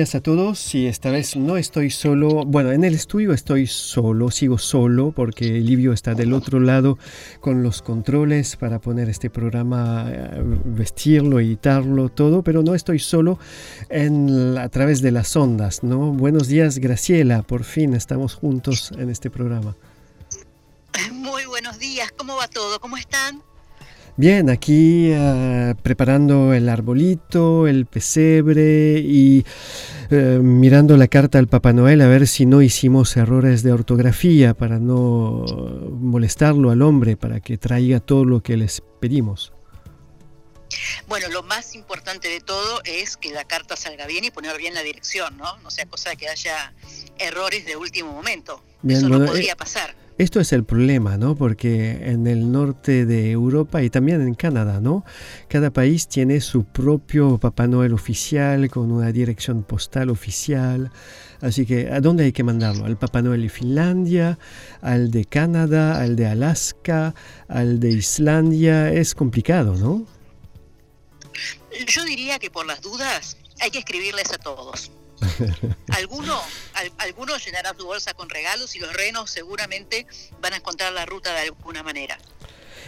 días a todos y esta vez no estoy solo, bueno, en el estudio estoy solo, sigo solo porque Livio está del otro lado con los controles para poner este programa, eh, vestirlo, editarlo, todo, pero no estoy solo en, a través de las ondas, ¿no? Buenos días Graciela, por fin estamos juntos en este programa. Muy buenos días, ¿cómo va todo? ¿Cómo están? Bien, aquí uh, preparando el arbolito, el pesebre y uh, mirando la carta al Papá Noel a ver si no hicimos errores de ortografía para no molestarlo al hombre, para que traiga todo lo que les pedimos. Bueno, lo más importante de todo es que la carta salga bien y poner bien la dirección, ¿no? No sea cosa que haya errores de último momento. Bien, Eso bueno, no podría eh, pasar. Esto es el problema, ¿no? Porque en el norte de Europa y también en Canadá, ¿no? Cada país tiene su propio Papá Noel oficial con una dirección postal oficial. Así que, ¿a dónde hay que mandarlo? ¿Al Papá Noel de Finlandia? ¿Al de Canadá? ¿Al de Alaska? ¿Al de Islandia? Es complicado, ¿no? Yo diría que por las dudas hay que escribirles a todos. alguno, al, alguno llenará su bolsa con regalos y los renos seguramente van a encontrar la ruta de alguna manera.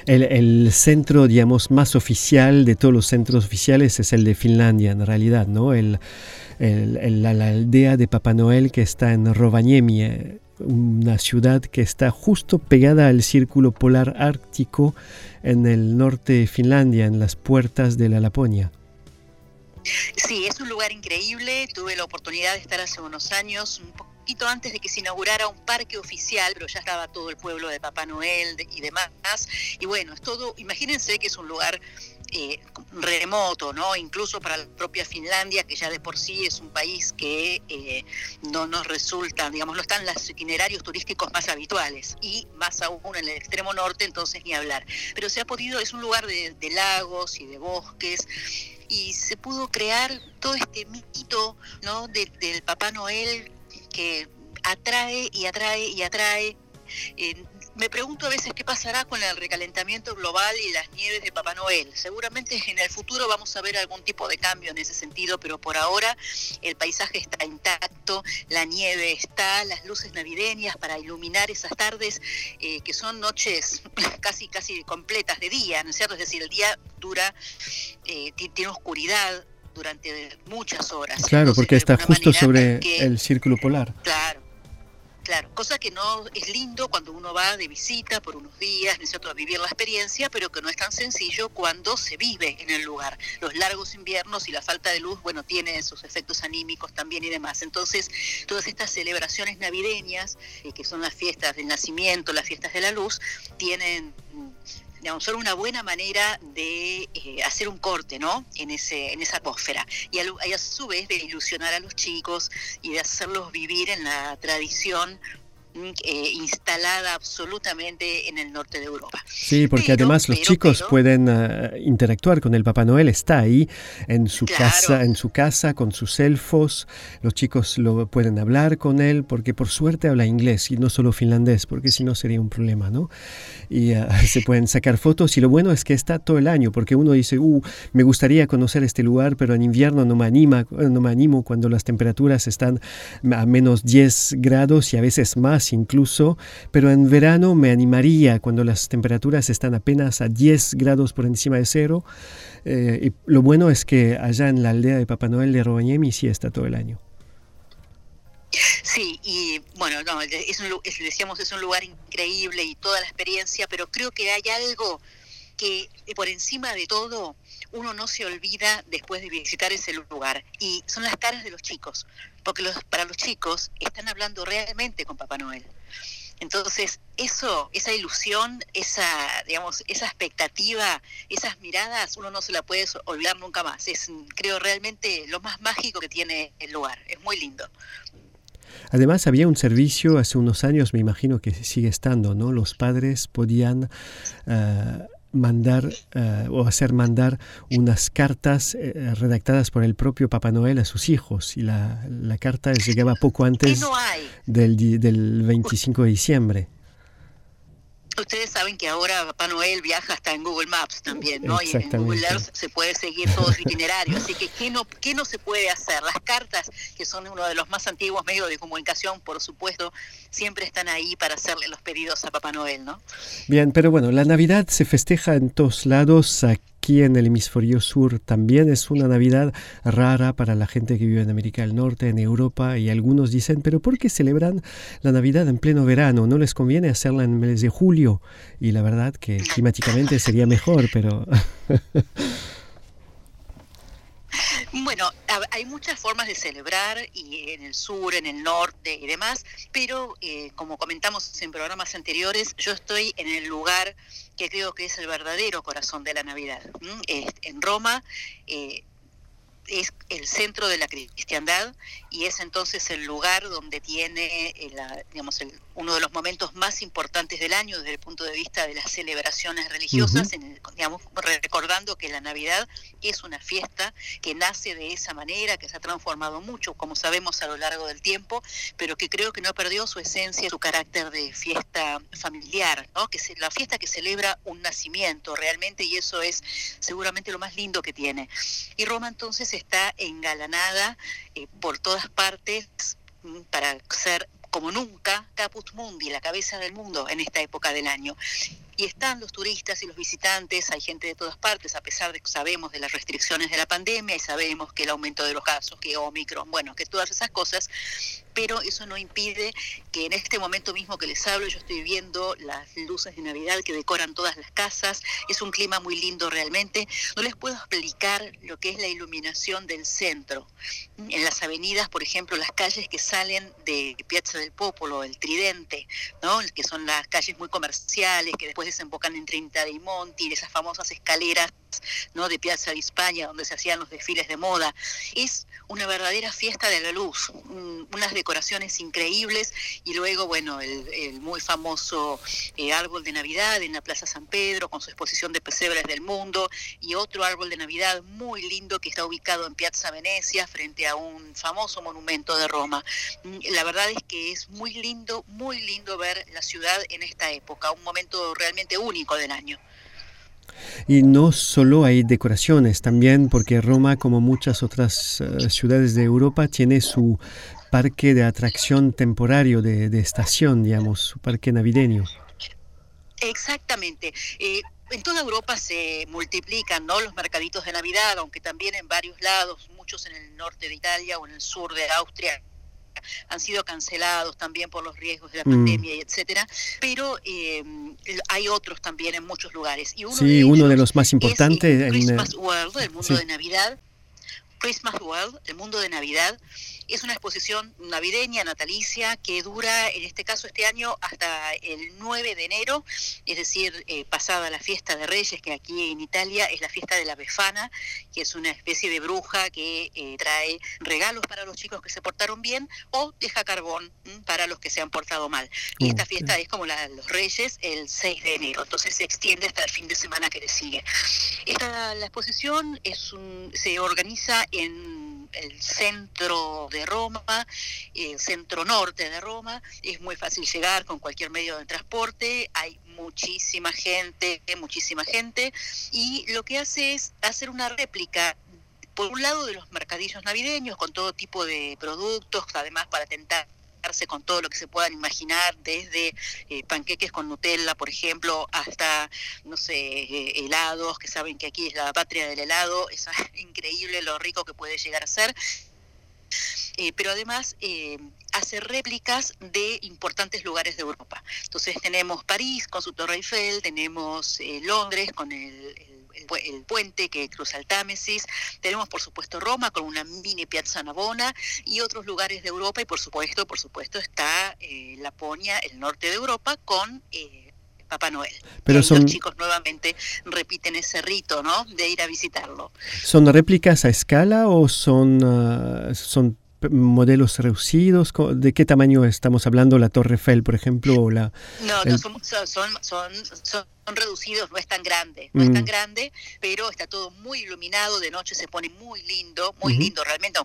El, el, centro, digamos, más oficial de todos los centros oficiales es el de Finlandia, en realidad, ¿no? El, el, la, la, aldea de Papá Noel que está en Rovaniemi, una ciudad que está justo pegada al círculo polar ártico en el norte de Finlandia, en las puertas de la Laponia. Sí, es un lugar increíble. Tuve la oportunidad de estar hace unos años, un poquito antes de que se inaugurara un parque oficial, pero ya estaba todo el pueblo de Papá Noel y demás. Y bueno, es todo, imagínense que es un lugar eh, remoto, ¿no? Incluso para la propia Finlandia, que ya de por sí es un país que eh, no nos resulta, digamos, no están los itinerarios turísticos más habituales y más aún en el extremo norte, entonces ni hablar. Pero se ha podido, es un lugar de, de lagos y de bosques y se pudo crear todo este mito ¿no? De, del Papá Noel que atrae y atrae y atrae. Eh, me pregunto a veces qué pasará con el recalentamiento global y las nieves de Papá Noel. Seguramente en el futuro vamos a ver algún tipo de cambio en ese sentido, pero por ahora el paisaje está intacto, la nieve está, las luces navideñas para iluminar esas tardes eh, que son noches casi casi completas de día, ¿no es cierto? Es decir, el día dura, eh, tiene oscuridad durante muchas horas. Claro, Entonces, porque está justo sobre el círculo polar. Claro Claro, cosa que no es lindo cuando uno va de visita por unos días, necesito a vivir la experiencia, pero que no es tan sencillo cuando se vive en el lugar. Los largos inviernos y la falta de luz, bueno, tiene sus efectos anímicos también y demás. Entonces, todas estas celebraciones navideñas, eh, que son las fiestas del nacimiento, las fiestas de la luz, tienen digamos, son una buena manera de eh, hacer un corte, ¿no? En, ese, en esa atmósfera. Y a, y a, su vez de ilusionar a los chicos y de hacerlos vivir en la tradición eh, instalada absolutamente en el norte de Europa. Sí, porque además los chicos pueden uh, interactuar con el Papá Noel, está ahí en su casa, en su casa con sus elfos. Los chicos lo pueden hablar con él porque por suerte habla inglés y no solo finlandés, porque si no sería un problema, ¿no? Y uh, se pueden sacar fotos y lo bueno es que está todo el año, porque uno dice, uh, me gustaría conocer este lugar, pero en invierno no me anima, no me animo cuando las temperaturas están a menos 10 grados y a veces más incluso, pero en verano me animaría cuando las temperaturas están apenas a 10 grados por encima de cero. Eh, y lo bueno es que allá en la aldea de Papá Noel de Rovaniemi sí está todo el año. Sí, y bueno, no, es un, decíamos, es un lugar increíble y toda la experiencia, pero creo que hay algo que por encima de todo uno no se olvida después de visitar ese lugar y son las caras de los chicos, porque los, para los chicos están hablando realmente con Papá Noel. Entonces, eso, esa ilusión, esa, digamos, esa expectativa, esas miradas, uno no se la puede olvidar nunca más. Es, creo, realmente lo más mágico que tiene el lugar. Es muy lindo. Además, había un servicio hace unos años, me imagino que sigue estando, ¿no? Los padres podían uh, mandar uh, o hacer mandar unas cartas uh, redactadas por el propio Papá Noel a sus hijos y la, la carta llegaba poco antes no del, del 25 de diciembre. Ustedes saben que ahora Papá Noel viaja hasta en Google Maps también, ¿no? Y en Google Earth se puede seguir todo su itinerario. Así que, ¿qué no, ¿qué no se puede hacer? Las cartas, que son uno de los más antiguos medios de comunicación, por supuesto, siempre están ahí para hacerle los pedidos a Papá Noel, ¿no? Bien, pero bueno, la Navidad se festeja en todos lados. Aquí aquí en el hemisferio sur también es una Navidad rara para la gente que vive en América del Norte, en Europa, y algunos dicen, pero ¿por qué celebran la Navidad en pleno verano? ¿No les conviene hacerla en el mes de julio? Y la verdad que climáticamente sería mejor, pero... Bueno, hay muchas formas de celebrar y en el sur, en el norte y demás, pero eh, como comentamos en programas anteriores, yo estoy en el lugar que creo que es el verdadero corazón de la Navidad. en Roma eh, es el centro de la cristiandad y es entonces el lugar donde tiene eh, digamos, uno de los momentos más importantes del año desde el punto de vista de las celebraciones religiosas, digamos, recordando que la Navidad es una fiesta que nace de esa manera, que se ha transformado mucho, como sabemos, a lo largo del tiempo, pero que creo que no perdió su esencia, su carácter de fiesta familiar, ¿no? que es la fiesta que celebra un nacimiento realmente y eso es seguramente lo más lindo que tiene. Y Roma entonces está engalanada eh, por todas partes mm, para ser como nunca Caput Mundi, la cabeza del mundo en esta época del año. Y están los turistas y los visitantes, hay gente de todas partes, a pesar de que sabemos de las restricciones de la pandemia y sabemos que el aumento de los casos, que Omicron, bueno, que todas esas cosas, pero eso no impide que en este momento mismo que les hablo yo estoy viendo las luces de Navidad que decoran todas las casas, es un clima muy lindo realmente, no les puedo explicar lo que es la iluminación del centro. En las avenidas, por ejemplo, las calles que salen de Piazza del Popolo, el Tridente, ¿no? que son las calles muy comerciales que después desembocan en Trinidad y Monti, esas famosas escaleras de Piazza de España donde se hacían los desfiles de moda. Es una verdadera fiesta de la luz, unas decoraciones increíbles y luego, bueno, el, muy famoso eh, árbol de Navidad en la Plaza San Pedro con su exposición de pesebres del mundo y otro árbol de Navidad muy lindo que está ubicado en Piazza Venecia frente a un famoso monumento de Roma. Mm, la verdad es que es muy lindo, muy lindo ver la ciudad en esta época, un momento realmente único del año. Y no solo hay decoraciones, también porque Roma, como muchas otras uh, ciudades de Europa, tiene su parque de atracción temporario de, de estación, digamos, su parque navideño. Exactamente. Eh, en toda Europa se multiplican ¿no? los mercaditos de Navidad, aunque también en varios lados, muchos en el norte de Italia o en el sur de Austria, han sido cancelados también por los riesgos de la mm. pandemia y etcétera, pero eh, hay otros también en muchos lugares. Y uno sí, de uno de los más importantes. Christmas World, el mundo de Navidad. Christmas World, el mundo de Navidad, Es una exposición navideña, natalicia, que dura, en este caso, este año hasta el 9 de enero, es decir, eh, pasada la fiesta de Reyes, que aquí en Italia es la fiesta de la Befana, que es una especie de bruja que eh, trae regalos para los chicos que se portaron bien o deja carbón para los que se han portado mal. Y esta fiesta es como la de los Reyes el 6 de enero, entonces se extiende hasta el fin de semana que le sigue. Esta, la exposición es un, se organiza en el centro de Roma, el centro norte de Roma, es muy fácil llegar con cualquier medio de transporte, hay muchísima gente, muchísima gente, y lo que hace es hacer una réplica por un lado de los mercadillos navideños con todo tipo de productos, además para tentar con todo lo que se puedan imaginar, desde eh, panqueques con Nutella, por ejemplo, hasta, no sé, eh, helados, que saben que aquí es la patria del helado, es increíble lo rico que puede llegar a ser. Eh, pero además hace réplicas de importantes lugares de Europa. Entonces tenemos París con su Torre Eiffel, tenemos Londres con el el puente que cruza el Támesis, tenemos por supuesto Roma con una mini Piazza Navona y otros lugares de Europa y por supuesto, por supuesto está eh, Laponia, el norte de Europa con eh, Papá Noel. Pero los chicos nuevamente repiten ese rito, ¿no? De ir a visitarlo. ¿Son réplicas a escala o son, ah, son modelos reducidos? ¿De qué tamaño estamos hablando? ¿La Torre Eiffel, por ejemplo? O la, no, no son, son, son, son, reducidos, no es tan grande, no es tan mm. grande, pero está todo muy iluminado, de noche se pone muy lindo, muy lindo realmente,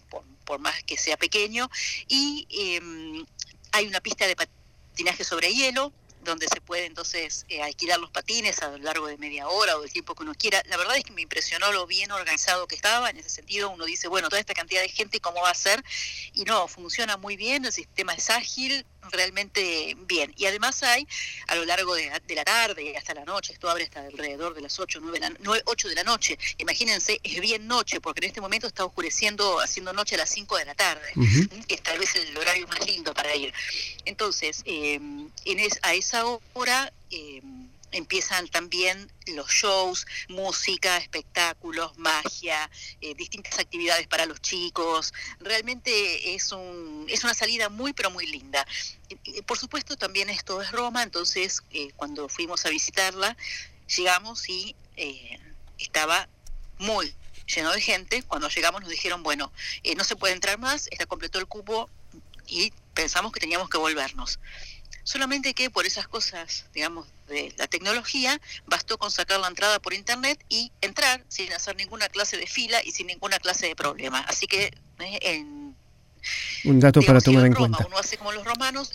por, más que sea pequeño, y em, hay una pista de patinaje sobre hielo, donde se puede entonces eh, alquilar los patines a lo largo de media hora o del tiempo que uno quiera. La verdad es que me impresionó lo bien organizado que estaba. En ese sentido, uno dice, bueno, toda esta cantidad de gente, ¿cómo va a ser? Y no, funciona muy bien, el sistema es ágil, realmente bien. Y además hay, a lo largo de, la tarde y hasta la noche, esto abre hasta alrededor de las 8, 9, 9, 8 de la noche. Imagínense, es bien noche, porque en este momento está oscureciendo, haciendo noche a las 5 de la tarde, que es tal vez el horario más lindo para ir. Entonces, eh, en a esa hora... Eh, empiezan también los shows, música, espectáculos, magia, eh, distintas actividades para los chicos. Realmente es, un, es una salida muy, pero muy linda. por supuesto, también esto es Roma, entonces eh, cuando fuimos a visitarla, llegamos y estaba muy lleno de gente. Cuando llegamos nos dijeron, bueno, no se puede entrar más, está completo el cupo y pensamos que teníamos que volvernos. Solamente que por esas cosas, digamos, de la tecnología, bastó con sacar la entrada por internet y entrar sin hacer ninguna clase de fila y sin ninguna clase de problema. Así que eh, en, un dato para tomar en cuenta. Uno hace como los romanos,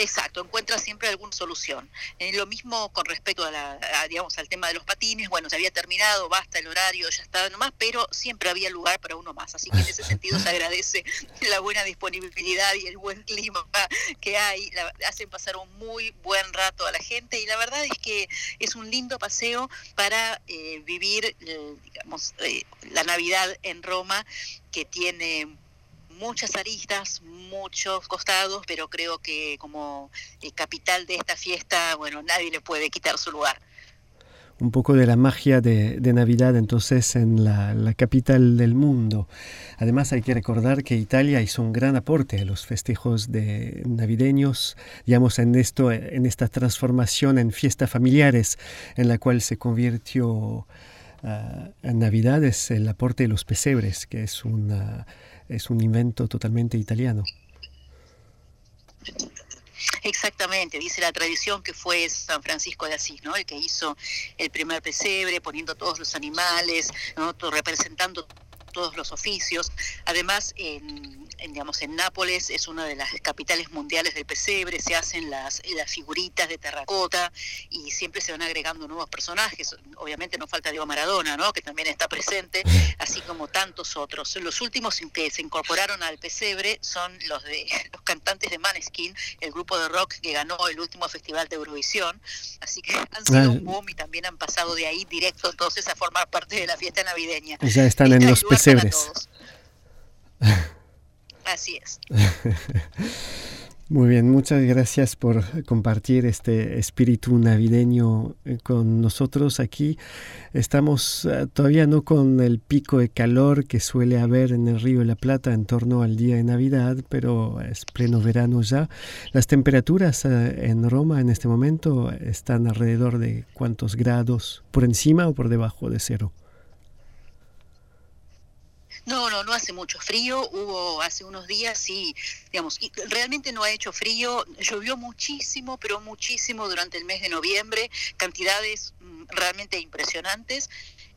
Exacto, encuentra siempre alguna solución. Eh, lo mismo con respecto a, la, digamos, al tema de los patines, bueno, se había terminado, basta el horario, ya está nomás, pero siempre había lugar para uno más. Así que en ese sentido se agradece la buena disponibilidad y el buen clima que hay. hacen pasar un muy buen rato a la gente y la verdad es que es un lindo paseo para eh, vivir, eh, digamos, la Navidad en Roma, que tiene muchas aristas, muchos costados, pero creo que como eh, capital de esta fiesta, bueno, nadie le puede quitar su lugar. Un poco de la magia de, Navidad entonces en la, capital del mundo. Además hay que recordar que Italia hizo un gran aporte a los festejos de navideños, digamos en esto, en esta transformación en fiestas familiares, en la cual se convirtió ah, en Navidades el aporte de los pesebres, que es una es un invento totalmente italiano. Exactamente, dice la tradición que fue San Francisco de Asís, ¿no? El que hizo el primer pesebre, poniendo todos los animales, ¿no? representando todos los oficios. Además, en, digamos, en Nápoles es una de las capitales mundiales del pesebre, se hacen las, las figuritas de terracota y siempre se van agregando nuevos personajes. Obviamente no falta Diego Maradona, ¿no? que también está presente, así como tantos otros. Los últimos que se incorporaron al pesebre son los de los cantantes de Maneskin, el grupo de rock que ganó el último festival de Eurovisión. Así que han sido un boom y también han pasado de ahí directo entonces a formar parte de la fiesta navideña. Ya están en los pesebres. Así es. Muy bien, muchas gracias por compartir este espíritu navideño eh, con nosotros aquí. Estamos eh, todavía no con el pico de calor que suele haber en el Río de la Plata en torno al día de Navidad, pero es pleno verano ya. Las temperaturas eh, en Roma en este momento están alrededor de cuántos grados, por encima o por debajo de cero. No, no, no hace mucho frío. Hubo hace unos días, sí, digamos, realmente no ha hecho frío. Llovió muchísimo, pero muchísimo durante el mes de noviembre, cantidades mm, realmente impresionantes.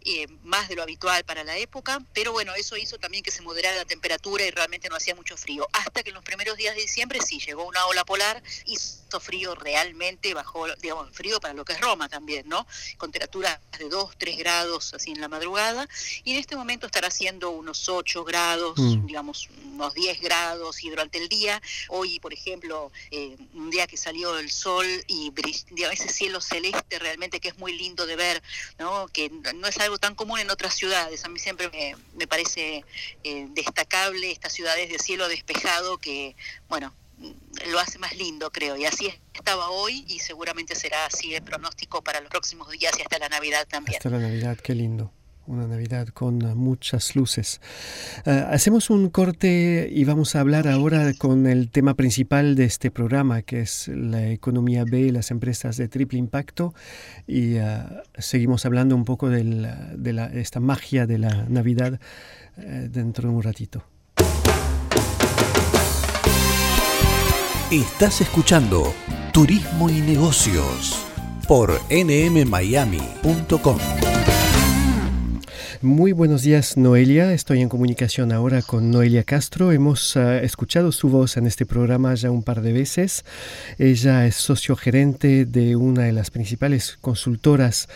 Eh, más de lo habitual para la época, pero bueno, eso hizo también que se moderara la temperatura y realmente no hacía mucho frío. Hasta que en los primeros días de diciembre sí llegó una ola polar, hizo frío realmente, bajó, digamos, frío para lo que es Roma también, ¿no? Con temperaturas de 2, 3 grados así en la madrugada, y en este momento estará haciendo unos 8 grados, mm. digamos, unos 10 grados, y durante el día, hoy, por ejemplo, eh, un día que salió el sol y ese cielo celeste realmente que es muy lindo de ver, ¿no? Que no es algo tan común en otras ciudades. A mí siempre me, parece eh, destacable estas ciudades de cielo despejado que, bueno, lo hace más lindo, creo. Y así estaba hoy y seguramente será así el pronóstico para los próximos días y hasta la Navidad también. Hasta la Navidad, qué lindo una Navidad con muchas luces. Eh, hacemos un corte y vamos a hablar ahora con el tema principal de este programa, que es la economía B, las empresas de triple impacto, y eh, seguimos hablando un poco de, la, esta magia de la Navidad eh, dentro de un ratito. Estás escuchando Turismo y Negocios por nmmiami.com. Muy buenos días, Noelia. Estoy en comunicación ahora con Noelia Castro. Hemos ah, escuchado su voz en este programa ya un par de veces. Ella es socio gerente de una de las principales consultoras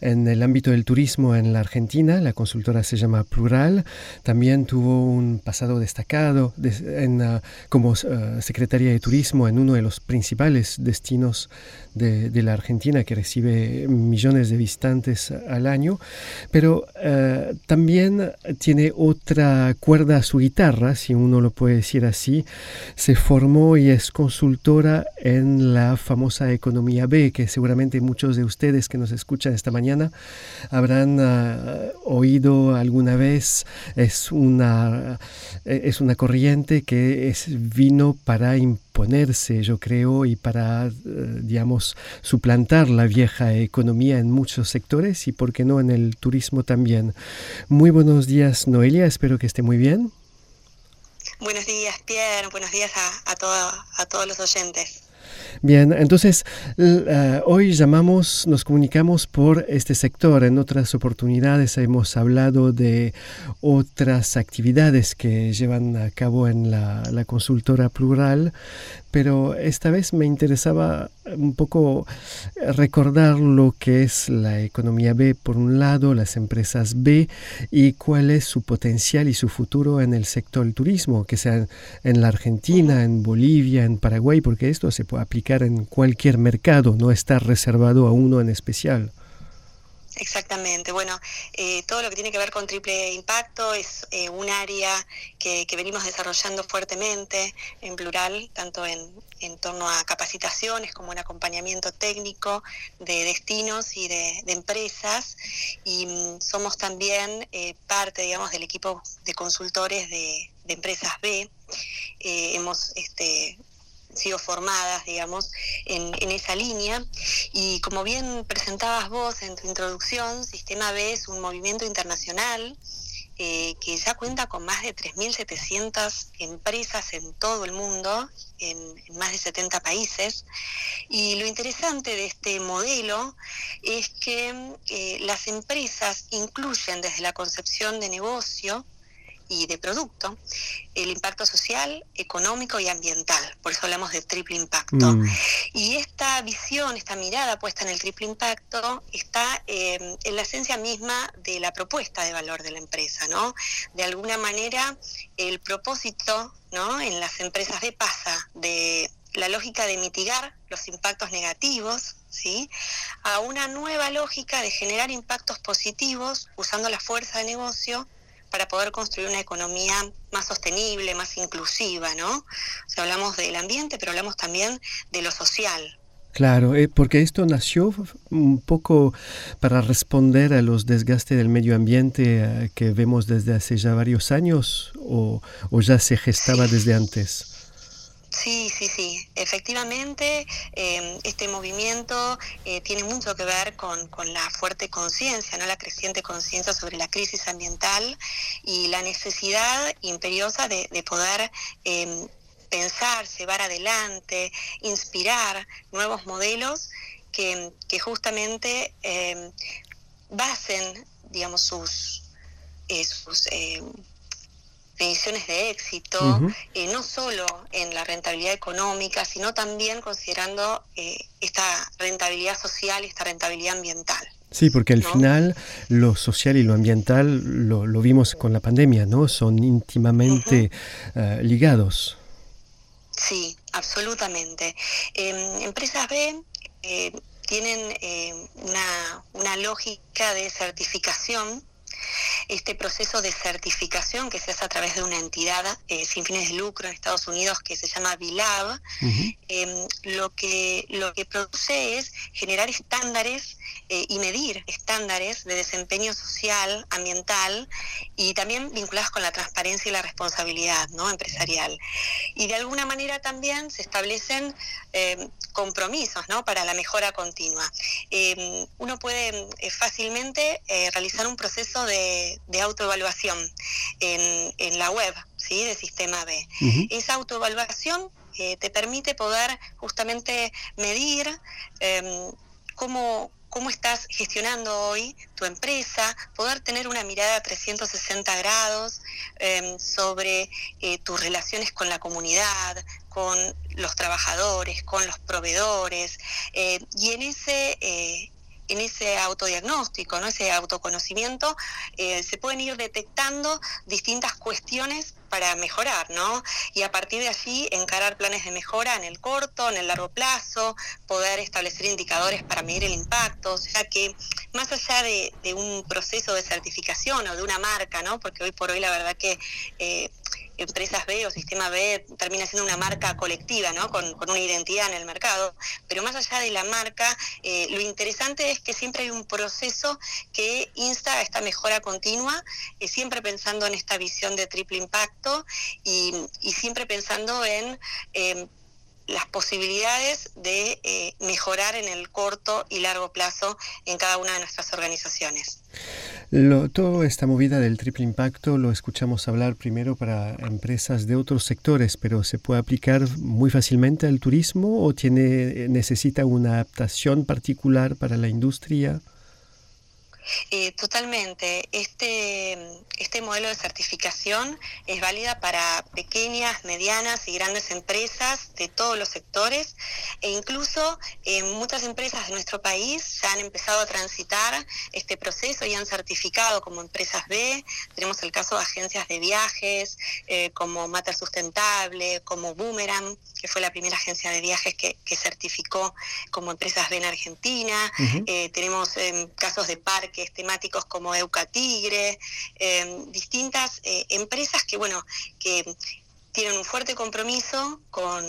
en el ámbito del turismo en la Argentina. La consultora se llama Plural. También tuvo un pasado destacado ah, como ah, secretaria de turismo en uno de los principales destinos de, la Argentina que recibe millones de visitantes al año. Pero también tiene otra cuerda a su guitarra, si uno lo puede decir así. Se formó y es consultora en la famosa economía B, que seguramente muchos de ustedes que nos escuchan esta mañana habrán ah, oído alguna vez. Es una, es una corriente que es, vino para ponerse, yo creo, y para, eh, digamos, suplantar la vieja economía en muchos sectores y, por qué no, en el turismo también. Muy buenos días, Noelia, espero que esté muy bien. Buenos días, Pierre, buenos días a, a todos los oyentes. Bien, entonces eh, hoy llamamos, nos comunicamos por este sector. En otras oportunidades hemos hablado de otras actividades que llevan a cabo en la, la consultora plural, pero esta vez me interesaba un poco recordar lo que es la economía B por un lado, las empresas B y cuál es su potencial y su futuro en el sector del turismo, que sea en la Argentina, en Bolivia, en Paraguay, porque esto se puede aplicar en cualquier mercado, no está reservado a uno en especial. Exactamente. Bueno, eh, todo lo que tiene que ver con triple impacto es eh, un área que, venimos desarrollando fuertemente en plural, tanto en, en, torno a capacitaciones como en acompañamiento técnico de destinos y de, empresas. Y mm, somos también eh, parte, digamos, del equipo de consultores de, de empresas B. hemos este, sido formadas, digamos, en, esa línea. Y como bien presentabas vos en tu introducción, Sistema B es un movimiento internacional eh, que ya cuenta con más de 3.700 empresas en todo el mundo, en, más de 70 países. Y lo interesante de este modelo es que eh, las empresas incluyen desde la concepción de negocio, y de producto, el impacto social, económico y ambiental. Por eso hablamos de triple impacto. Mm. Y esta visión, esta mirada puesta en el triple impacto está em, en la esencia misma de la propuesta de valor de la empresa, ¿no? De alguna manera, el propósito, ¿no? En las empresas de pasa de la lógica de mitigar los impactos negativos, ¿sí? a una nueva lógica de generar impactos positivos usando la fuerza de negocio para poder construir una economía más sostenible, más inclusiva, ¿no? O sea, hablamos del ambiente, pero hablamos también de lo social. Claro, eh, porque esto nació un poco para responder a los desgastes del medio ambiente eh, que vemos desde hace ya varios años o, ya se gestaba desde antes. Sí, sí, sí. Efectivamente, em, este movimiento eh, tiene mucho que ver con, la fuerte conciencia, ¿no? la creciente conciencia sobre la crisis ambiental y la necesidad imperiosa de, de poder em, pensar, llevar adelante, inspirar nuevos modelos que, justamente em, basen, digamos, eh, sus eh, de éxito, eh, no solo en la rentabilidad económica, sino también considerando eh, esta rentabilidad social y esta rentabilidad ambiental. Sí, porque al final lo social y lo ambiental lo, vimos con la pandemia, ¿no? Son íntimamente ligados. Sí, absolutamente. Em, empresas B eh, tienen una, una lógica de certificación este proceso de certificación que se hace a través de una entidad eh, sin fines de lucro en Estados Unidos que se llama BILAB, em, lo, que, lo que produce es generar estándares eh, y medir estándares de desempeño social, ambiental y también vinculados con la transparencia y la responsabilidad ¿no? empresarial. Y de alguna manera también se establecen eh, compromisos ¿no? para la mejora continua. Eh, uno puede fácilmente realizar un proceso de, autoevaluación en, en, la web ¿sí? de Sistema B. Esa autoevaluación te permite poder justamente medir cómo, cómo estás gestionando hoy tu empresa, poder tener una mirada a 360 grados em, sobre eh, tus relaciones con la comunidad, con los trabajadores, con los proveedores, eh, y en ese eh, en ese autodiagnóstico, ¿no? ese autoconocimiento, se pueden ir detectando distintas cuestiones para mejorar, ¿no? Y a partir de allí encarar planes de mejora en el corto, en el largo plazo, poder establecer indicadores para medir el impacto, o sea que más allá de, un proceso de certificación o de una marca, ¿no? Porque hoy por hoy la verdad que eh, Empresas B o Sistema B termina siendo una marca colectiva, ¿no? Con, una identidad en el mercado. Pero más allá de la marca, eh, lo interesante es que siempre hay un proceso que insta a esta mejora continua, eh, siempre pensando en esta visión de triple impacto y, siempre pensando en eh, las posibilidades de eh, mejorar en el corto y largo plazo en cada una de nuestras organizaciones. Lo, toda esta movida del triple impacto lo escuchamos hablar primero para empresas de otros sectores, pero ¿se puede aplicar muy fácilmente al turismo o tiene, necesita una adaptación particular para la industria? Eh, totalmente. Este, este modelo de certificación es válida para pequeñas, medianas y grandes empresas de todos los sectores e incluso eh, muchas empresas de nuestro país ya han empezado a transitar este proceso y han certificado como empresas B. Tenemos el caso de agencias de viajes eh, como Mater Sustentable, como Boomerang, que fue la primera agencia de viajes que, certificó como empresas B en Argentina. tenemos em, casos de parques temáticos como Eucatigre, eh, distintas eh, empresas que, bueno, que tienen un fuerte compromiso con,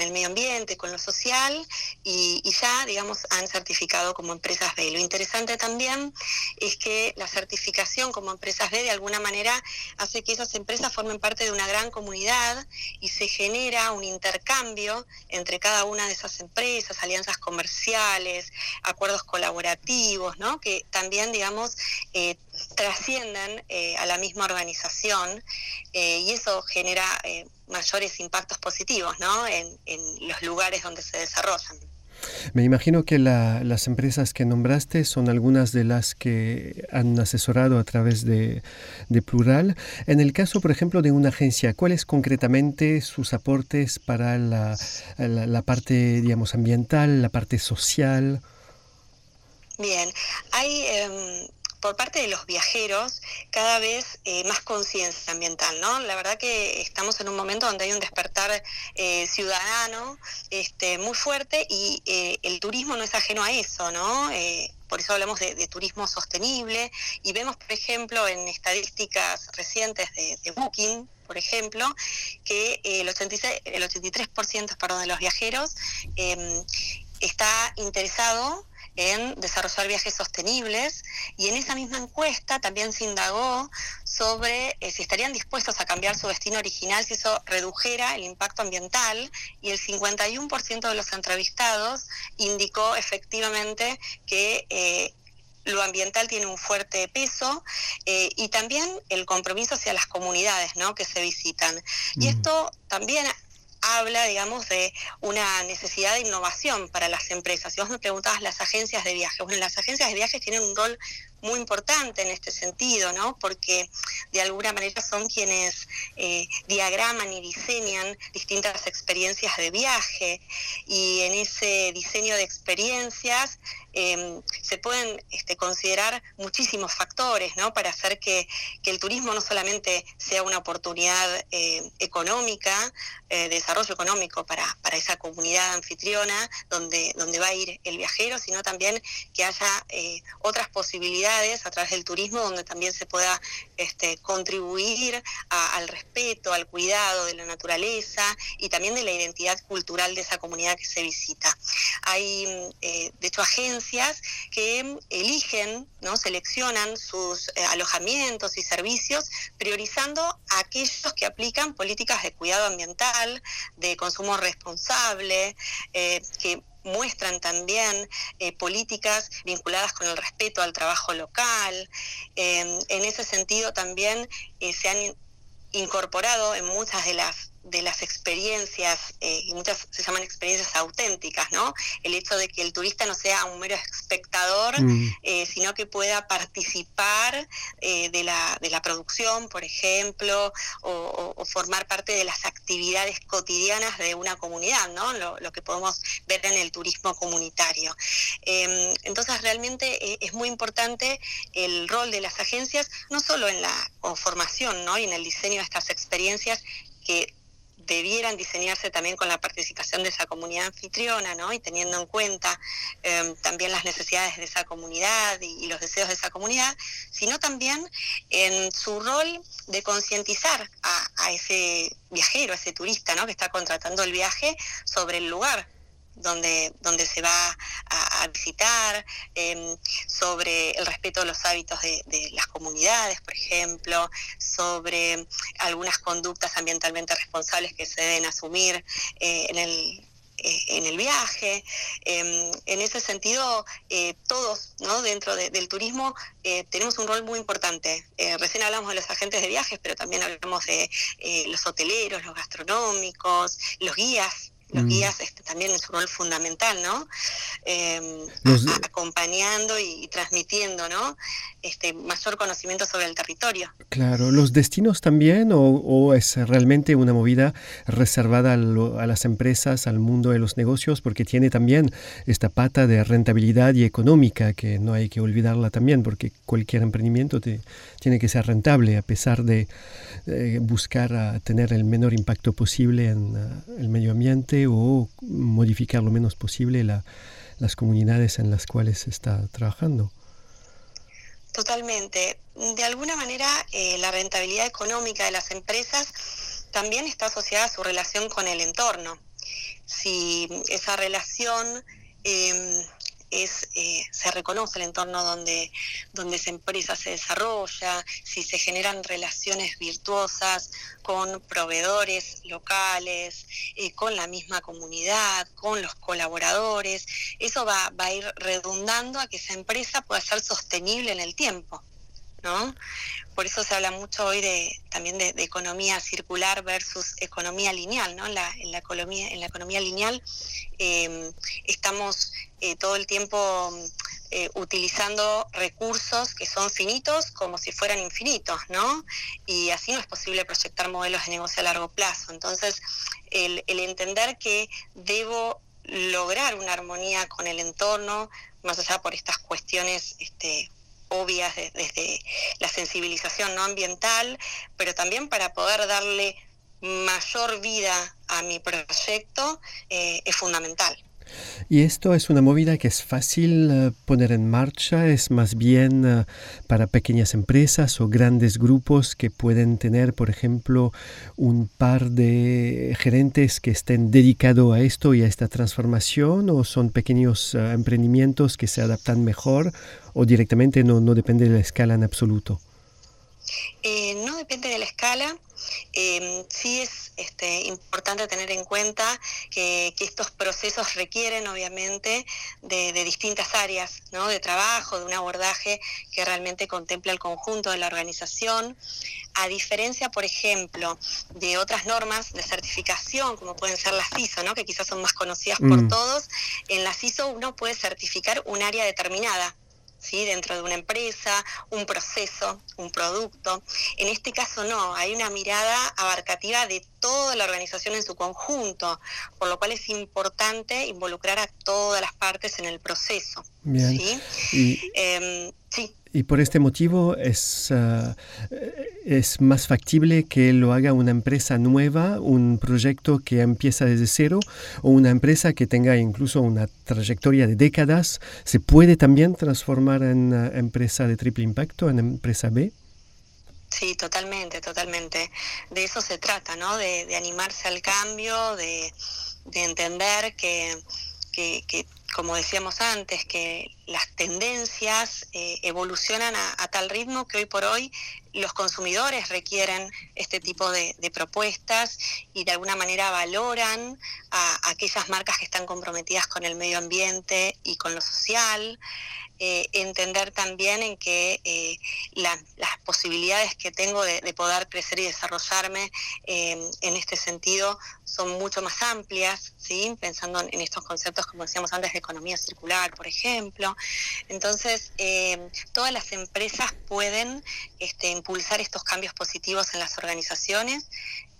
el medio ambiente, con lo social y, ya, digamos, han certificado como empresas B. Lo interesante también es que la certificación como empresas B de alguna manera hace que esas empresas formen parte de una gran comunidad y se genera un intercambio entre cada una de esas empresas, alianzas comerciales, acuerdos colaborativos, ¿no? Que también, digamos, eh, trasciendan eh, a la misma organización eh, y eso genera eh, mayores impactos positivos ¿no? en, los lugares donde se desarrollan. Me imagino que las empresas que nombraste son algunas de las que han asesorado a través de, Plural. En el caso, por ejemplo, de una agencia, ¿cuáles concretamente sus aportes para la, la parte, digamos, ambiental, la parte social? Bien, hay em, por parte de los viajeros cada vez eh, más conciencia ambiental, ¿no? La verdad que estamos en un momento donde hay un despertar eh, ciudadano este, muy fuerte y eh, el turismo no es ajeno a eso, ¿no? por eso hablamos de, turismo sostenible y vemos, por ejemplo, en estadísticas recientes de, Booking, por ejemplo, que el, 86, el 83% perdón, de los viajeros em, está interesado en desarrollar viajes sostenibles y en esa misma encuesta también se indagó sobre eh, si estarían dispuestos a cambiar su destino original si eso redujera el impacto ambiental y el 51% de los entrevistados indicó efectivamente que eh, lo ambiental tiene un fuerte peso eh, y también el compromiso hacia las comunidades ¿no? que se visitan. Y esto también habla, digamos, de una necesidad de innovación para las empresas. Si vos me preguntabas las agencias de viajes, bueno, las agencias de viajes tienen un rol muy importante en este sentido, ¿no? Porque de alguna manera son quienes eh, diagraman y diseñan distintas experiencias de viaje y en ese diseño de experiencias em, se pueden este, considerar muchísimos factores, ¿no? Para hacer que, el turismo no solamente sea una oportunidad eh, económica, eh, de desarrollo económico para, para esa comunidad anfitriona donde, donde va a ir el viajero, sino también que haya otras posibilidades a través del turismo donde también se pueda este, contribuir al respeto, al cuidado de la naturaleza y también de la identidad cultural de esa comunidad que se visita. Hay, eh, de hecho, agencias que eligen, ¿no? seleccionan sus eh, alojamientos y servicios priorizando a aquellos que aplican políticas de cuidado ambiental, de consumo responsable, eh, que muestran también eh, políticas vinculadas con el respeto al trabajo local. en ese sentido también eh, se han incorporado en muchas de las de las experiencias, eh, y muchas se llaman experiencias auténticas, ¿no? El hecho de que el turista no sea un mero espectador, mm. eh, sino que pueda participar eh, de, la, de la producción, por ejemplo, o, formar parte de las actividades cotidianas de una comunidad, ¿no? Lo, lo que podemos ver en el turismo comunitario. Em, entonces, realmente es muy importante el rol de las agencias, no solo en la conformación, ¿no? Y en el diseño de estas experiencias, que debieran diseñarse también con la participación de esa comunidad anfitriona, ¿no? Y teniendo en cuenta em, también las necesidades de esa comunidad y, los deseos de esa comunidad, sino también en su rol de concientizar a, a, ese viajero, a ese turista, ¿no? Que está contratando el viaje sobre el lugar donde, donde se va a, visitar, em, sobre el respeto de los hábitos de, las comunidades, por ejemplo, sobre algunas conductas ambientalmente responsables que se deben asumir eh, en el eh, en el viaje. Em, en ese sentido, eh, todos ¿no? dentro del turismo tenemos un rol muy importante. recién hablamos de los agentes de viajes, pero también hablamos de los hoteleros, los gastronómicos, los guías los mm. guías este, también es un rol fundamental, ¿no? Em, acompañando y, transmitiendo, ¿no? Este mayor conocimiento sobre el territorio. Claro, ¿los destinos también o, es realmente una movida reservada a, las empresas, al mundo de los negocios? Porque tiene también esta pata de rentabilidad y económica que no hay que olvidarla también, porque cualquier emprendimiento tiene que ser rentable a pesar de eh, buscar tener el menor impacto posible en uh, el medio ambiente o modificar lo menos posible las comunidades en las cuales se está trabajando. Totalmente. De alguna manera, eh, la rentabilidad económica de las empresas también está asociada a su relación con el entorno. Si esa relación em, es, eh, se reconoce el entorno donde, donde esa empresa se desarrolla, si se generan relaciones virtuosas con proveedores locales, eh, con la misma comunidad, con los colaboradores, eso va, va a ir redundando a que esa empresa pueda ser sostenible en el tiempo. ¿no? Por eso se habla mucho hoy de también de, economía circular versus economía lineal, ¿no? En la, en la economía, en la economía lineal em, estamos eh, todo el tiempo eh, utilizando recursos que son finitos como si fueran infinitos, ¿no? Y así no es posible proyectar modelos de negocio a largo plazo. Entonces, el, entender que debo lograr una armonía con el entorno, más allá por estas cuestiones este, obvias desde la sensibilización no ambiental, pero también para poder darle mayor vida a mi proyecto eh, es fundamental. Y esto es una movida que es fácil eh, poner en marcha, es más bien eh, para pequeñas empresas o grandes grupos que pueden tener, por ejemplo, un par de gerentes que estén dedicados a esto y a esta transformación, o son pequeños eh, emprendimientos que se adaptan mejor, o directamente no, no depende de la escala en absoluto. no depende de la escala. Eh, sí es este, importante tener en cuenta que, estos procesos requieren obviamente de, distintas áreas ¿no? de trabajo, de un abordaje que realmente contempla el conjunto de la organización, a diferencia, por ejemplo, de otras normas de certificación, como pueden ser las ISO, ¿no? que quizás son más conocidas por mm. todos, en las ISO uno puede certificar un área determinada ¿sí? dentro de una empresa, un proceso, un producto. En este caso no, hay una mirada abarcativa de toda la organización en su conjunto, por lo cual es importante involucrar a todas las partes en el proceso. ¿sí? Y por este motivo es, ah, es más factible que lo haga una empresa nueva, un proyecto que empieza desde cero o una empresa que tenga incluso una trayectoria de décadas. ¿Se puede también transformar en empresa de triple impacto, en empresa B? Sí, totalmente, totalmente. De eso se trata, ¿no? De, animarse al cambio, de, entender que, que como decíamos antes, que las tendencias eh, evolucionan a, tal ritmo que hoy por hoy los consumidores requieren este tipo de, propuestas y de alguna manera valoran a, aquellas marcas que están comprometidas con el medio ambiente y con lo social. Eh, entender también en que eh, las posibilidades que tengo de, poder crecer y desarrollarme en este sentido son mucho más amplias, ¿sí? pensando en estos conceptos, como decíamos antes, de economía circular, por ejemplo. Entonces, eh, todas las empresas pueden este, impulsar estos cambios positivos en las organizaciones.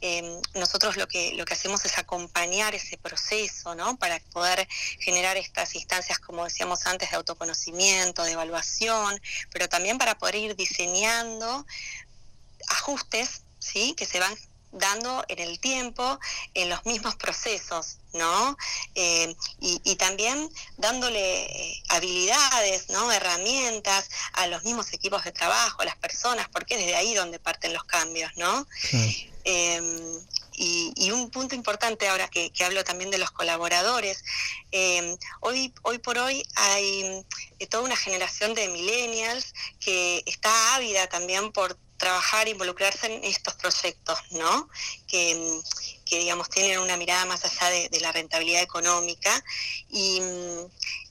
Eh, nosotros lo que, lo que hacemos es acompañar ese proceso, ¿no? Para poder generar estas instancias, como decíamos antes, de autoconocimiento, de evaluación, pero también para poder ir diseñando ajustes, ¿sí? Que se van dando en el tiempo, en los mismos procesos, ¿no? Eh, y, también dándole eh, habilidades, ¿no? Herramientas a los mismos equipos de trabajo, a las personas, porque es desde ahí donde parten los cambios, ¿no? Em, y, un punto importante ahora que, hablo también de los colaboradores, em, hoy, hoy por hoy hay eh, toda una generación de millennials que está ávida también por trabajar, involucrarse en estos proyectos, ¿no? Que, digamos, tienen una mirada más allá de, la rentabilidad económica y,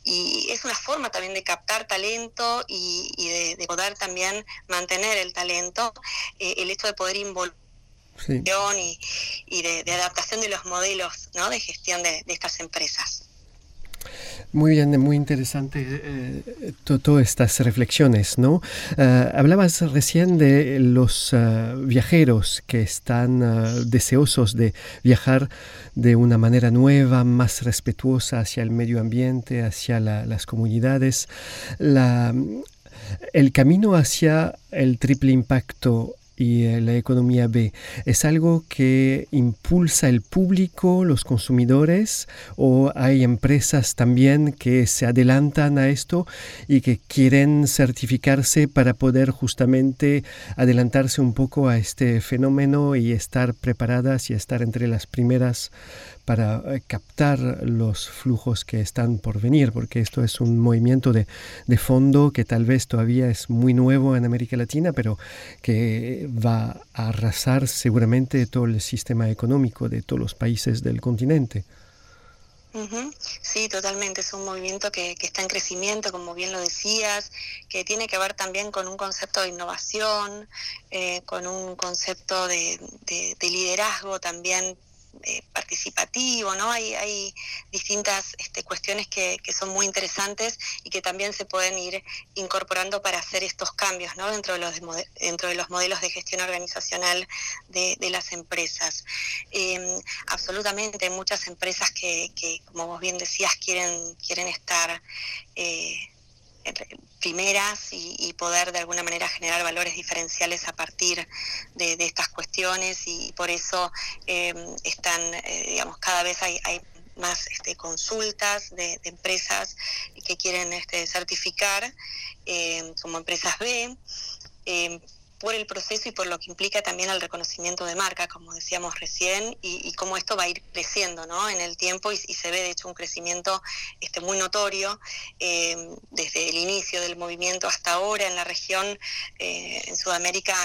es una forma también de captar talento y, de, poder también mantener el talento, eh, el hecho de poder involucrar y, de, adaptación de los modelos ¿no? de gestión de estas empresas. Muy bien, muy interesante eh, todas estas reflexiones, ¿no? Eh, hablabas recién de los eh, viajeros que están deseosos de viajar de una manera nueva, más respetuosa hacia el medio ambiente, hacia las comunidades. el camino hacia el triple impacto y eh, la economía B? ¿Es algo que impulsa el público, los consumidores, o hay empresas también que se adelantan a esto y que quieren certificarse para poder justamente adelantarse un poco a este fenómeno y estar preparadas y estar entre las primeras para eh, captar los flujos que están por venir, porque esto es un movimiento de, de, fondo que tal vez todavía es muy nuevo en América Latina, pero que va a arrasar seguramente todo el sistema económico de todos los países del continente. Sí, totalmente. Es un movimiento que, está en crecimiento, como bien lo decías, que tiene que ver también con un concepto de innovación, eh, con un concepto de, de, de liderazgo también eh, participativo, ¿no? Hay, hay distintas este, cuestiones que, son muy interesantes y que también se pueden ir incorporando para hacer estos cambios, ¿no? Dentro de los, dentro de los modelos de gestión organizacional de, las empresas. Em, absolutamente, muchas empresas que, como vos bien decías, quieren, quieren estar... Eh, primeras y, poder de alguna manera generar valores diferenciales a partir de, estas cuestiones y por eso em, están, eh, digamos, cada vez hay, más este, consultas de, empresas que quieren este, certificar eh, como empresas B por el proceso y por lo que implica también el reconocimiento de marca, como decíamos recién, y, cómo esto va a ir creciendo ¿no? en el tiempo y, se ve de hecho un crecimiento este, muy notorio eh, desde el inicio del movimiento hasta ahora en la región. Eh, en Sudamérica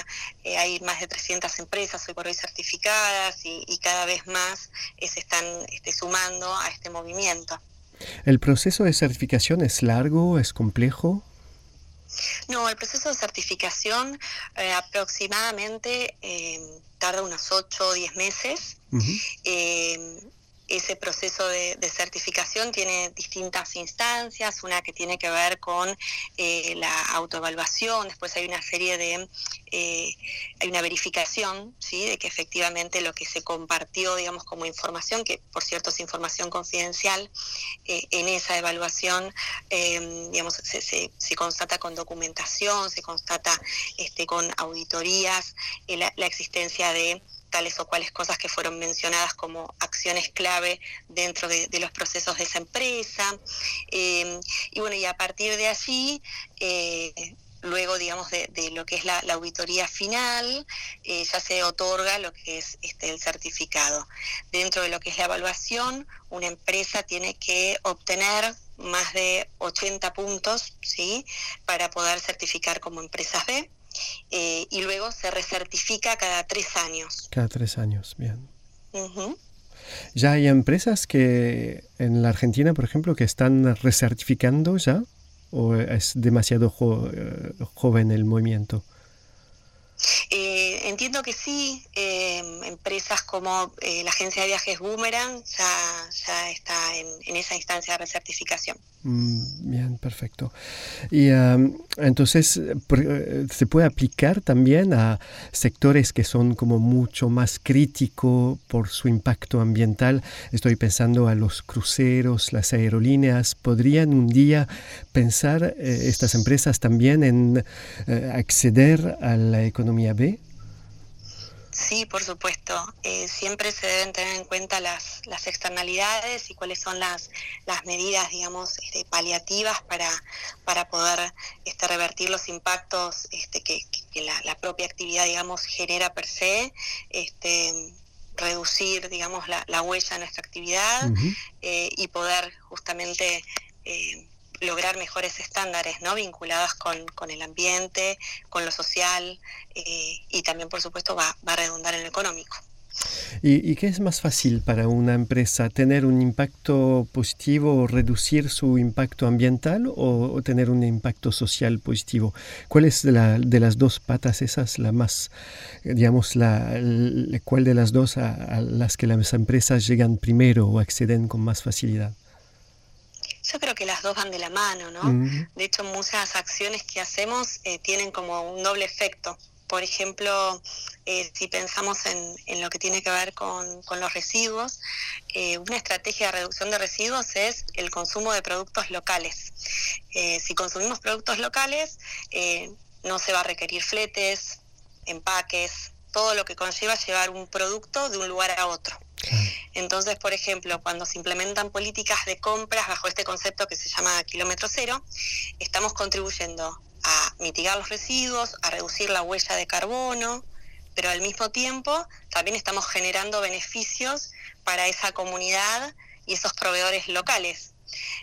eh, hay más de 300 empresas hoy por hoy certificadas y, cada vez más se están este, sumando a este movimiento. ¿El proceso de certificación es largo, es complejo? No, el proceso de certificación eh, aproximadamente eh, tarda unos 8 o 10 meses ese proceso de, certificación tiene distintas instancias, una que tiene que ver con eh, la autoevaluación, después hay una serie de, eh, hay una verificación, ¿sí? de que efectivamente lo que se compartió, digamos, como información, que por cierto es información confidencial, eh, en esa evaluación, digamos, se, se, constata con documentación, se constata este, con auditorías, la existencia de o cuales cosas que fueron mencionadas como acciones clave dentro de, los procesos de esa empresa. Eh, y bueno, y a partir de allí, eh, luego, digamos, de, lo que es la, auditoría final, eh, ya se otorga lo que es este, el certificado. Dentro de lo que es la evaluación, una empresa tiene que obtener más de 80 puntos, ¿sí?, para poder certificar como empresas B. Eh, y luego se recertifica cada tres años. Cada tres años, bien. ¿Ya hay empresas que en la Argentina, por ejemplo, que están recertificando ya? ¿O es demasiado eh, joven el movimiento? Eh, entiendo que sí, em, empresas como eh, la agencia de viajes Boomerang ya, está en, esa instancia de recertificación. Mm, bien, perfecto. Y entonces, eh, ¿se puede aplicar también a sectores que son como mucho más críticos por su impacto ambiental? Estoy pensando a los cruceros, las aerolíneas. ¿Podrían un día pensar estas empresas también en acceder a la economía B? Sí, por supuesto. Eh, siempre se deben tener en cuenta las, las externalidades y cuáles son las, las medidas, digamos, este, paliativas para, para poder este, revertir los impactos este, que, la, propia actividad, digamos, genera per se. Este, reducir, digamos, la, la huella de nuestra actividad eh, y poder justamente eh, lograr mejores estándares ¿no? vinculados con, el ambiente, con lo social eh, y también, por supuesto, va, a redundar en lo económico. ¿Y, qué es más fácil para una empresa? ¿Tener un impacto positivo o reducir su impacto ambiental o, tener un impacto social positivo? ¿Cuál es de, la, de, las dos patas esas la más, digamos, la, cuál de las dos a las que las empresas llegan primero o acceden con más facilidad? Yo creo que las dos van de la mano, ¿no? De hecho, muchas acciones que hacemos eh, tienen como un doble efecto. Por ejemplo, eh, si pensamos en, lo que tiene que ver con, los residuos, eh, una estrategia de reducción de residuos es el consumo de productos locales. si consumimos productos locales, no se va a requerir fletes, empaques, todo lo que conlleva llevar un producto de un lugar a otro. Entonces, por ejemplo, cuando se implementan políticas de compras bajo este concepto que se llama kilómetro cero, estamos contribuyendo a mitigar los residuos, a reducir la huella de carbono, pero al mismo tiempo también estamos generando beneficios para esa comunidad y esos proveedores locales.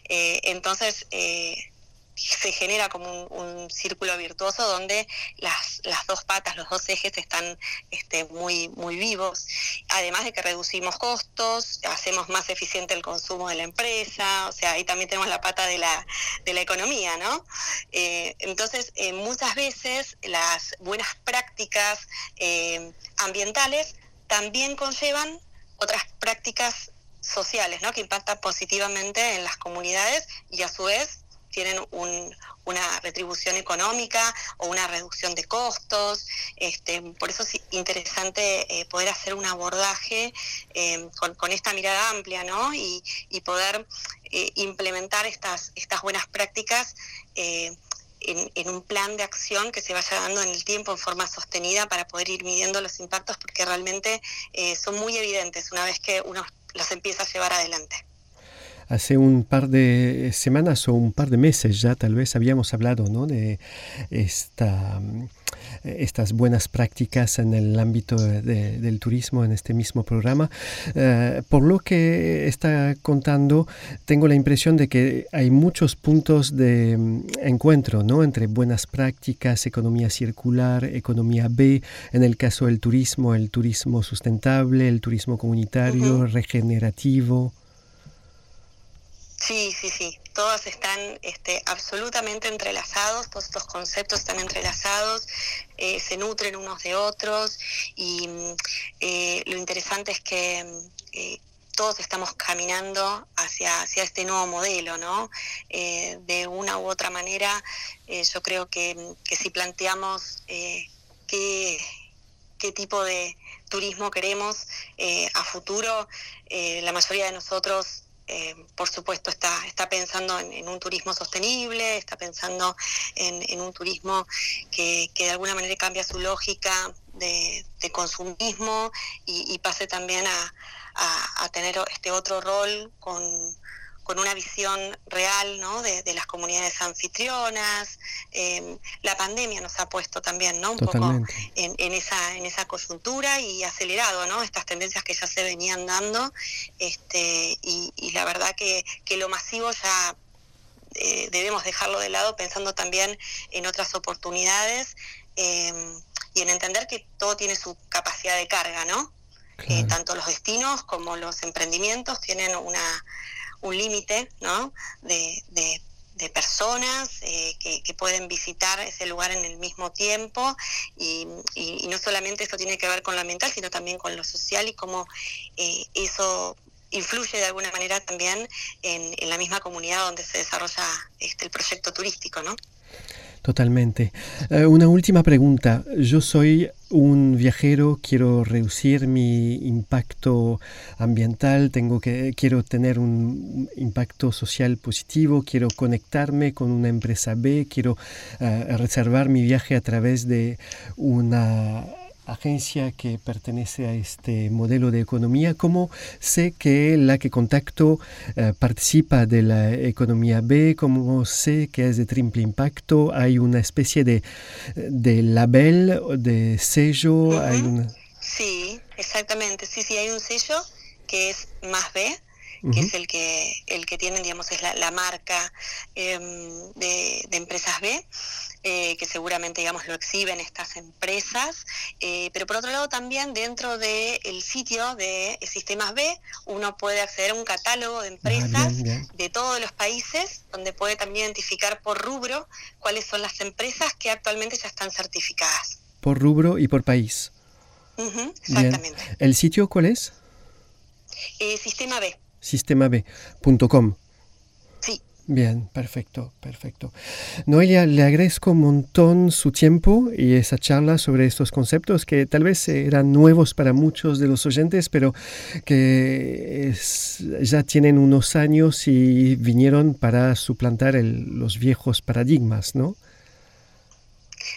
Eh, entonces, eh, se genera como un, círculo virtuoso donde las, las, dos patas, los dos ejes están este, muy, muy vivos. Además de que reducimos costos, hacemos más eficiente el consumo de la empresa, o sea, ahí también tenemos la pata de la, de la economía, ¿no? Eh, entonces, eh, muchas veces las buenas prácticas eh, ambientales también conllevan otras prácticas sociales, ¿no? Que impactan positivamente en las comunidades y a su vez tienen una retribución económica o una reducción de costos. Este, por eso es interesante eh, poder hacer un abordaje eh, con, esta mirada amplia ¿no? y, poder eh, implementar estas, estas buenas prácticas. En, un plan de acción que se vaya dando en el tiempo en forma sostenida para poder ir midiendo los impactos porque realmente son muy evidentes una vez que uno los empieza a llevar adelante. Hace un par de semanas o un par de meses ya tal vez habíamos hablado ¿no? de esta estas buenas prácticas en el ámbito del turismo en este mismo programa. Eh, por lo que está contando, tengo la impresión de que hay muchos puntos de mm, encuentro ¿no? entre buenas prácticas, economía circular, economía B, en el caso del turismo, el turismo sustentable, el turismo comunitario, regenerativo. Sí, sí, sí. Todos están este, absolutamente entrelazados, todos estos conceptos están entrelazados, eh, se nutren unos de otros y mm, eh, lo interesante es que eh, todos estamos caminando hacia, hacia este nuevo modelo, ¿no? de una u otra manera, yo creo que, que si planteamos qué, qué tipo de turismo queremos a futuro, la mayoría de nosotros eh, por supuesto, está, está pensando en, un turismo sostenible, está pensando en, un turismo que, de alguna manera cambia su lógica de, consumismo y, pase también a, tener este otro rol con, con una visión real ¿no? de, las comunidades anfitrionas. Em, la pandemia nos ha puesto también ¿no? un poco en, esa, en esa coyuntura y acelerado ¿no? estas tendencias que ya se venían dando. Este, y, la verdad que, que lo masivo ya eh, debemos dejarlo de lado pensando también en otras oportunidades em, y en entender que todo tiene su capacidad de carga, ¿no? Eh, tanto los destinos como los emprendimientos tienen una, un límite ¿no? de, de, personas eh, que, pueden visitar ese lugar en el mismo tiempo y, y, no solamente eso tiene que ver con lo ambiental, sino también con lo social y cómo eh, eso influye de alguna manera también en, en, la misma comunidad donde se desarrolla este, el proyecto turístico, ¿no? Totalmente. Eh, una última pregunta. Yo soy un viajero, quiero reducir mi impacto ambiental, tengo que, quiero tener un impacto social positivo, quiero conectarme con una empresa B, quiero eh, reservar mi viaje a través de una agencia que pertenece a este modelo de economía, ¿cómo sé que la que contacto eh, participa de la economía B? ¿Cómo sé que es de triple impacto? ¿Hay una especie de, de label, de sello? ¿Hay una... Sí, exactamente. Sí, sí, hay un sello que es más B que es el que, el que tienen, digamos, es la, marca em, de, empresas B, eh, que seguramente, digamos, lo exhiben estas empresas. Eh, pero por otro lado, también dentro del sitio de Sistemas B, uno puede acceder a un catálogo de ah, empresas de todos los países, donde puede también identificar por rubro cuáles son las empresas que actualmente ya están certificadas. Por rubro y por país. exactamente. ¿El sitio cuál es? Eh, sistema B sistemab.com. Sí. Bien, perfecto, perfecto. Noelia, le agradezco un montón su tiempo y esa charla sobre estos conceptos que tal vez eran nuevos para muchos de los oyentes, pero que ya tienen unos años y vinieron para suplantar los viejos paradigmas, ¿no?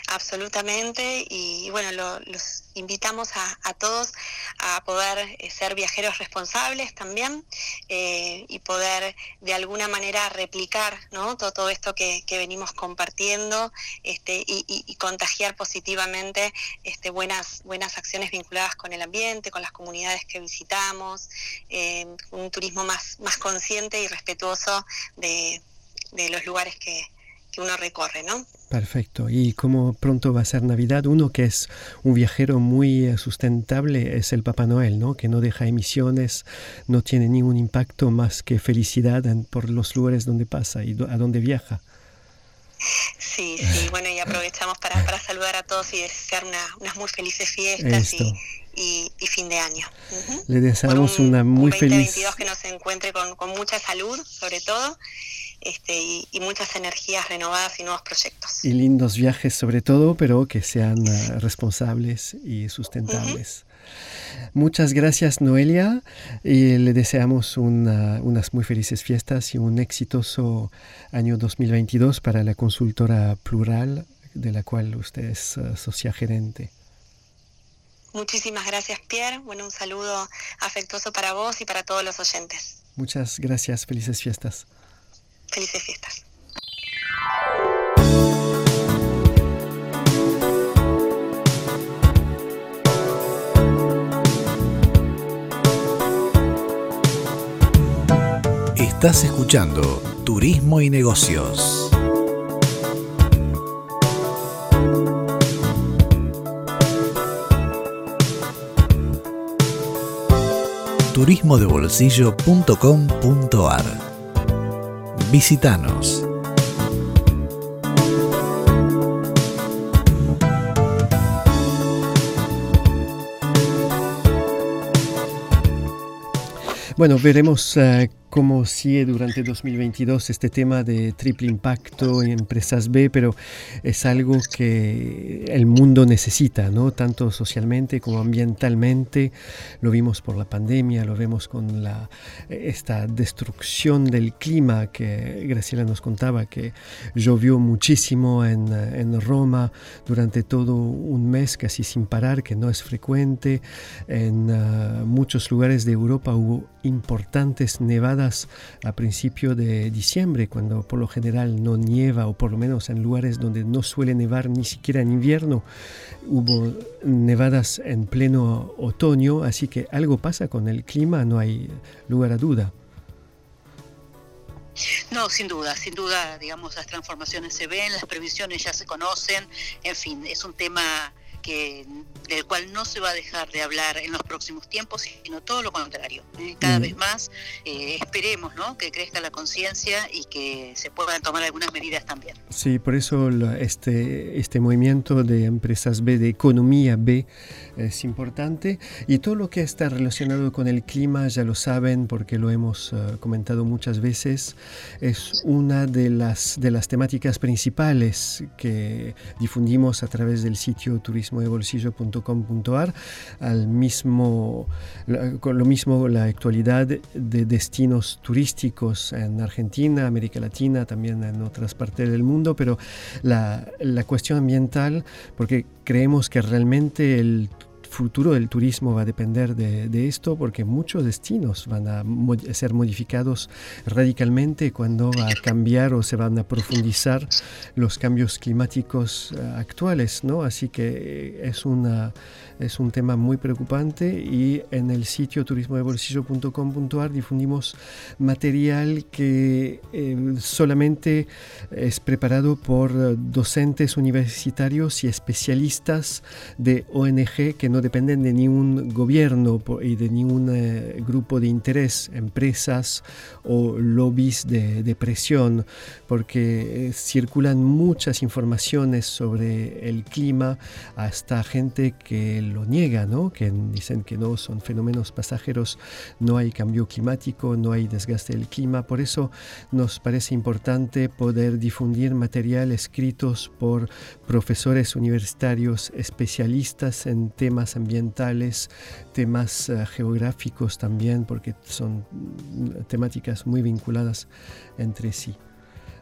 Absolutamente, y bueno, los invitamos a, todos a poder eh, ser viajeros responsables también eh, y poder de alguna manera replicar ¿no? todo, esto que, venimos compartiendo este, y, contagiar positivamente este, buenas, buenas acciones vinculadas con el ambiente, con las comunidades que visitamos, eh, un turismo más, más consciente y respetuoso de, de los lugares que, que uno recorre, ¿no? Perfecto. Y como pronto va a ser Navidad, uno que es un viajero muy eh, sustentable es el Papá Noel, ¿no? Que no deja emisiones, no tiene ningún impacto más que felicidad por los lugares donde pasa y a donde viaja. Sí, sí, bueno, y aprovechamos para, para saludar a todos y desear unas muy felices fiestas y, y, fin de año. Le deseamos una muy un feliz... que nos encuentre con, con mucha salud, sobre todo, este, y, muchas energías renovadas y nuevos proyectos. Y lindos viajes sobre todo, pero que sean eh, responsables y sustentables. Muchas gracias Noelia y le deseamos unas muy felices fiestas y un exitoso año 2022 para la consultora plural de la cual usted es uh, socia gerente. Muchísimas gracias Pierre, bueno un saludo afectuoso para vos y para todos los oyentes. Muchas gracias, felices fiestas. Felices fiestas. Estás escuchando Turismo y Negocios. turismodebolsillo.com.ar Visítanos. Bueno, veremos uh, cómo sigue durante 2022 este tema de triple impacto en empresas B, pero es algo que el mundo necesita, ¿no? tanto socialmente como ambientalmente. Lo vimos por la pandemia, lo vemos con la, esta destrucción del clima que Graciela nos contaba, que llovió muchísimo en, en Roma durante todo un mes, casi sin parar, que no es frecuente. En uh, muchos lugares de Europa hubo importantes nevadas a principio de diciembre, cuando por lo general no nieva, o por lo menos en lugares donde no suele nevar ni siquiera en invierno, hubo nevadas en pleno otoño, así que algo pasa con el clima, no hay lugar a duda. No, sin duda, sin duda, digamos, las transformaciones se ven, las previsiones ya se conocen, en fin, es un tema que, del cual no se va a dejar de hablar en los próximos tiempos, sino todo lo contrario. ¿eh? Cada mm. vez más eh, esperemos ¿no? que crezca la conciencia y que se puedan tomar algunas medidas también. Sí, por eso este, este movimiento de empresas B, de economía B, es importante. Y todo lo que está relacionado con el clima, ya lo saben porque lo hemos uh, comentado muchas veces, es una de las, de las temáticas principales que difundimos a través del sitio turismodebolsillo.com.ar, al mismo, con lo mismo la actualidad de destinos turísticos en Argentina, América Latina, también en otras partes del mundo, pero la, la cuestión ambiental, porque creemos que realmente el futuro del turismo va a depender de, esto porque muchos destinos van a ser modificados radicalmente cuando va a cambiar o se van a profundizar los cambios climáticos eh, actuales, ¿no? Así que es una es un tema muy preocupante y en el sitio turismodebolsillo.com.ar difundimos material que eh, solamente es preparado por docentes universitarios y especialistas de ONG que no dependen de ningún gobierno y de ningún eh, grupo de interés, empresas o lobbies de, de presión, porque eh, circulan muchas informaciones sobre el clima hasta gente que lo niega, ¿no? que dicen que no son fenómenos pasajeros, no hay cambio climático, no hay desgaste del clima. Por eso nos parece importante poder difundir material escritos por profesores universitarios especialistas en temas ambientales, temas uh, geográficos también, porque son mm, temáticas muy vinculadas entre sí.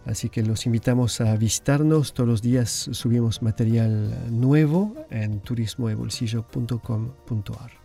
Así que los invitamos a visitarnos. Todos los días subimos material nuevo en turismoebolsillo.com.ar.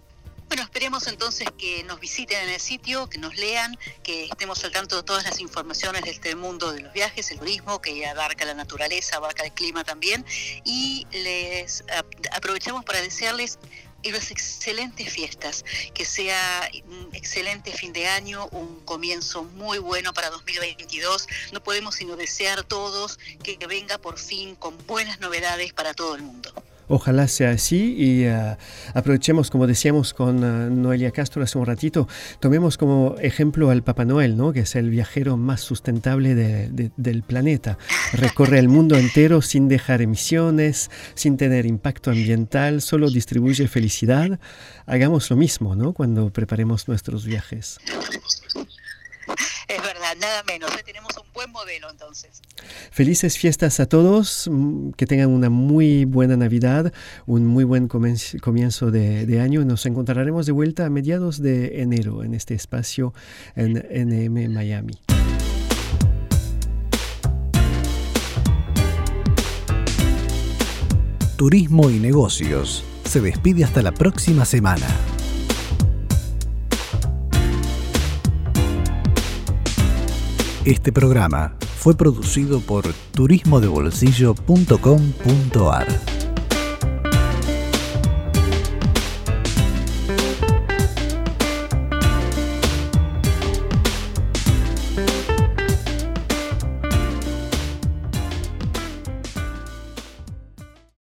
Bueno, esperemos entonces que nos visiten en el sitio, que nos lean, que estemos al tanto de todas las informaciones de este mundo de los viajes, el turismo, que abarca la naturaleza, abarca el clima también. Y les aprovechamos para desearles unas excelentes fiestas, que sea un excelente fin de año, un comienzo muy bueno para 2022. No podemos sino desear todos que venga por fin con buenas novedades para todo el mundo. Ojalá sea así y uh, aprovechemos, como decíamos con uh, Noelia Castro hace un ratito, tomemos como ejemplo al Papá Noel, ¿no? que es el viajero más sustentable de, de, del planeta. Recorre el mundo entero sin dejar emisiones, sin tener impacto ambiental, solo distribuye felicidad. Hagamos lo mismo ¿no? cuando preparemos nuestros viajes. Nada menos. Tenemos un buen modelo entonces. Felices fiestas a todos, mm, que tengan una muy buena Navidad, un muy buen comienzo de, de año. Nos encontraremos de vuelta a mediados de enero en este espacio en NM Miami. Turismo y negocios. Se despide hasta la próxima semana. Este programa fue producido por turismodebolsillo.com.ar.